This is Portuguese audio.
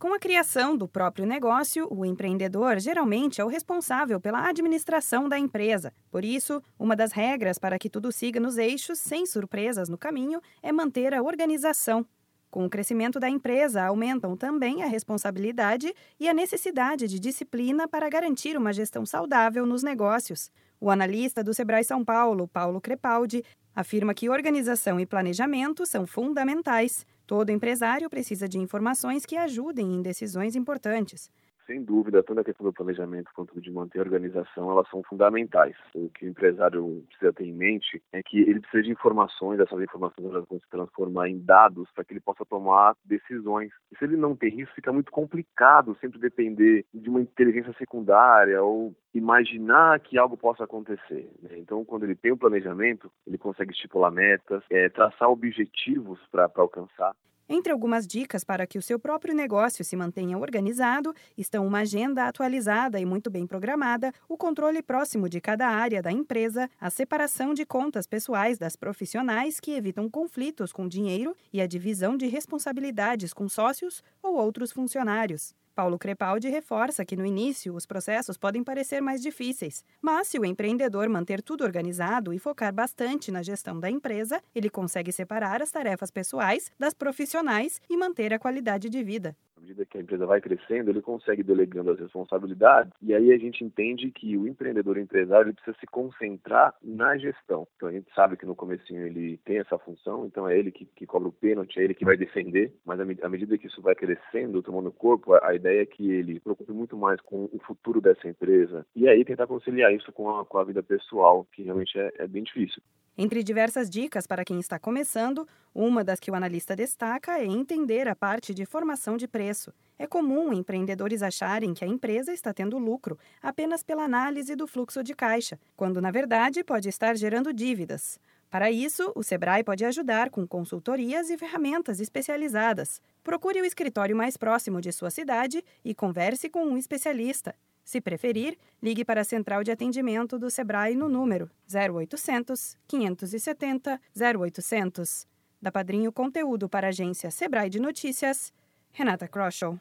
Com a criação do próprio negócio, o empreendedor geralmente é o responsável pela administração da empresa. Por isso, uma das regras para que tudo siga nos eixos, sem surpresas no caminho, é manter a organização. Com o crescimento da empresa, aumentam também a responsabilidade e a necessidade de disciplina para garantir uma gestão saudável nos negócios. O analista do Sebrae São Paulo, Paulo Crepaldi, afirma que organização e planejamento são fundamentais. Todo empresário precisa de informações que ajudem em decisões importantes sem dúvida, tanto a questão do planejamento quanto de manter a organização, elas são fundamentais. O que o empresário precisa ter em mente é que ele precisa de informações, essas informações elas vão se transformar em dados para que ele possa tomar decisões. E se ele não tem isso, fica muito complicado sempre depender de uma inteligência secundária ou imaginar que algo possa acontecer. Né? Então, quando ele tem um planejamento, ele consegue estipular metas, é, traçar objetivos para alcançar. Entre algumas dicas para que o seu próprio negócio se mantenha organizado estão uma agenda atualizada e muito bem programada, o controle próximo de cada área da empresa, a separação de contas pessoais das profissionais que evitam conflitos com dinheiro e a divisão de responsabilidades com sócios ou outros funcionários. Paulo Crepaldi reforça que no início os processos podem parecer mais difíceis, mas se o empreendedor manter tudo organizado e focar bastante na gestão da empresa, ele consegue separar as tarefas pessoais das profissionais e manter a qualidade de vida medida que a empresa vai crescendo, ele consegue delegando as responsabilidades e aí a gente entende que o empreendedor o empresário precisa se concentrar na gestão. Então a gente sabe que no comecinho ele tem essa função, então é ele que, que cobra o pênalti, é ele que vai defender, mas à medida que isso vai crescendo, tomando corpo, a, a ideia é que ele se preocupe muito mais com o futuro dessa empresa e aí tentar conciliar isso com a, com a vida pessoal, que realmente é, é bem difícil. Entre diversas dicas para quem está começando, uma das que o analista destaca é entender a parte de formação de preço. É comum empreendedores acharem que a empresa está tendo lucro apenas pela análise do fluxo de caixa, quando na verdade pode estar gerando dívidas. Para isso, o Sebrae pode ajudar com consultorias e ferramentas especializadas. Procure o escritório mais próximo de sua cidade e converse com um especialista. Se preferir, ligue para a central de atendimento do Sebrae no número 0800 570 0800. Da Padrinho Conteúdo para a agência Sebrae de Notícias, Renata Kroschel.